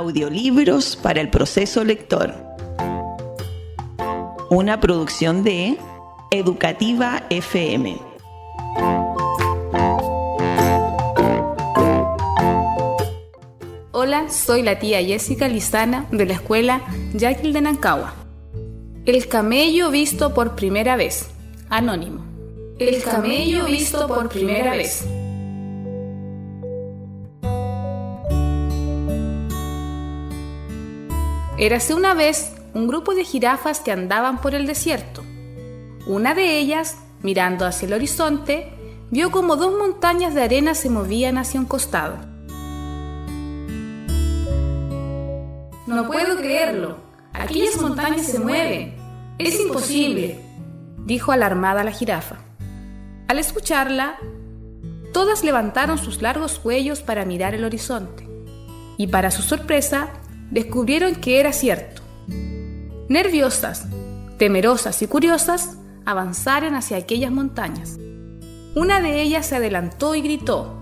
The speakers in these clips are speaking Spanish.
Audiolibros para el proceso lector. Una producción de Educativa FM. Hola, soy la tía Jessica Lizana de la escuela Yaquil de Nancagua. El camello visto por primera vez. Anónimo. El camello visto por primera vez. Érase una vez un grupo de jirafas que andaban por el desierto. Una de ellas, mirando hacia el horizonte, vio como dos montañas de arena se movían hacia un costado. No puedo creerlo. Aquellas montañas se mueven. Es imposible, dijo alarmada la jirafa. Al escucharla, todas levantaron sus largos cuellos para mirar el horizonte. Y para su sorpresa, descubrieron que era cierto. Nerviosas, temerosas y curiosas, avanzaron hacia aquellas montañas. Una de ellas se adelantó y gritó,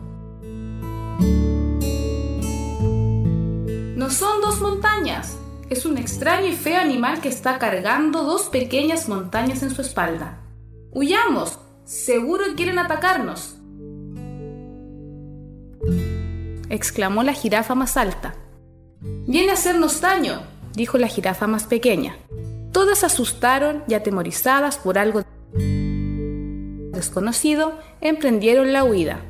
No son dos montañas, es un extraño y feo animal que está cargando dos pequeñas montañas en su espalda. ¡Huyamos! Seguro quieren atacarnos. exclamó la jirafa más alta. Viene a hacernos daño, dijo la jirafa más pequeña. Todas asustaron y atemorizadas por algo desconocido, emprendieron la huida.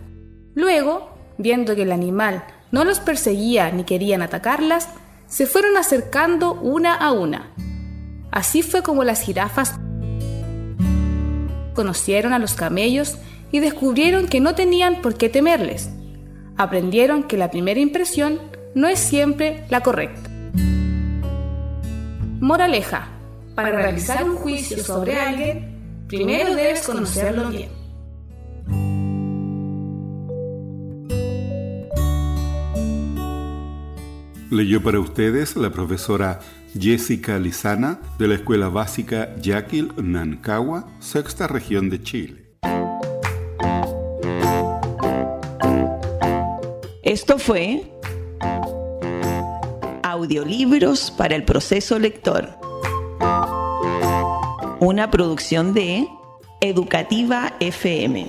Luego, viendo que el animal no los perseguía ni querían atacarlas, se fueron acercando una a una. Así fue como las jirafas conocieron a los camellos y descubrieron que no tenían por qué temerles. Aprendieron que la primera impresión no es siempre la correcta. Moraleja. Para realizar un juicio sobre alguien, primero debes conocerlo bien. Leyó para ustedes la profesora Jessica Lizana de la Escuela Básica Yaquil Nancagua, sexta región de Chile. Esto fue Audiolibros para el proceso lector. Una producción de Educativa FM.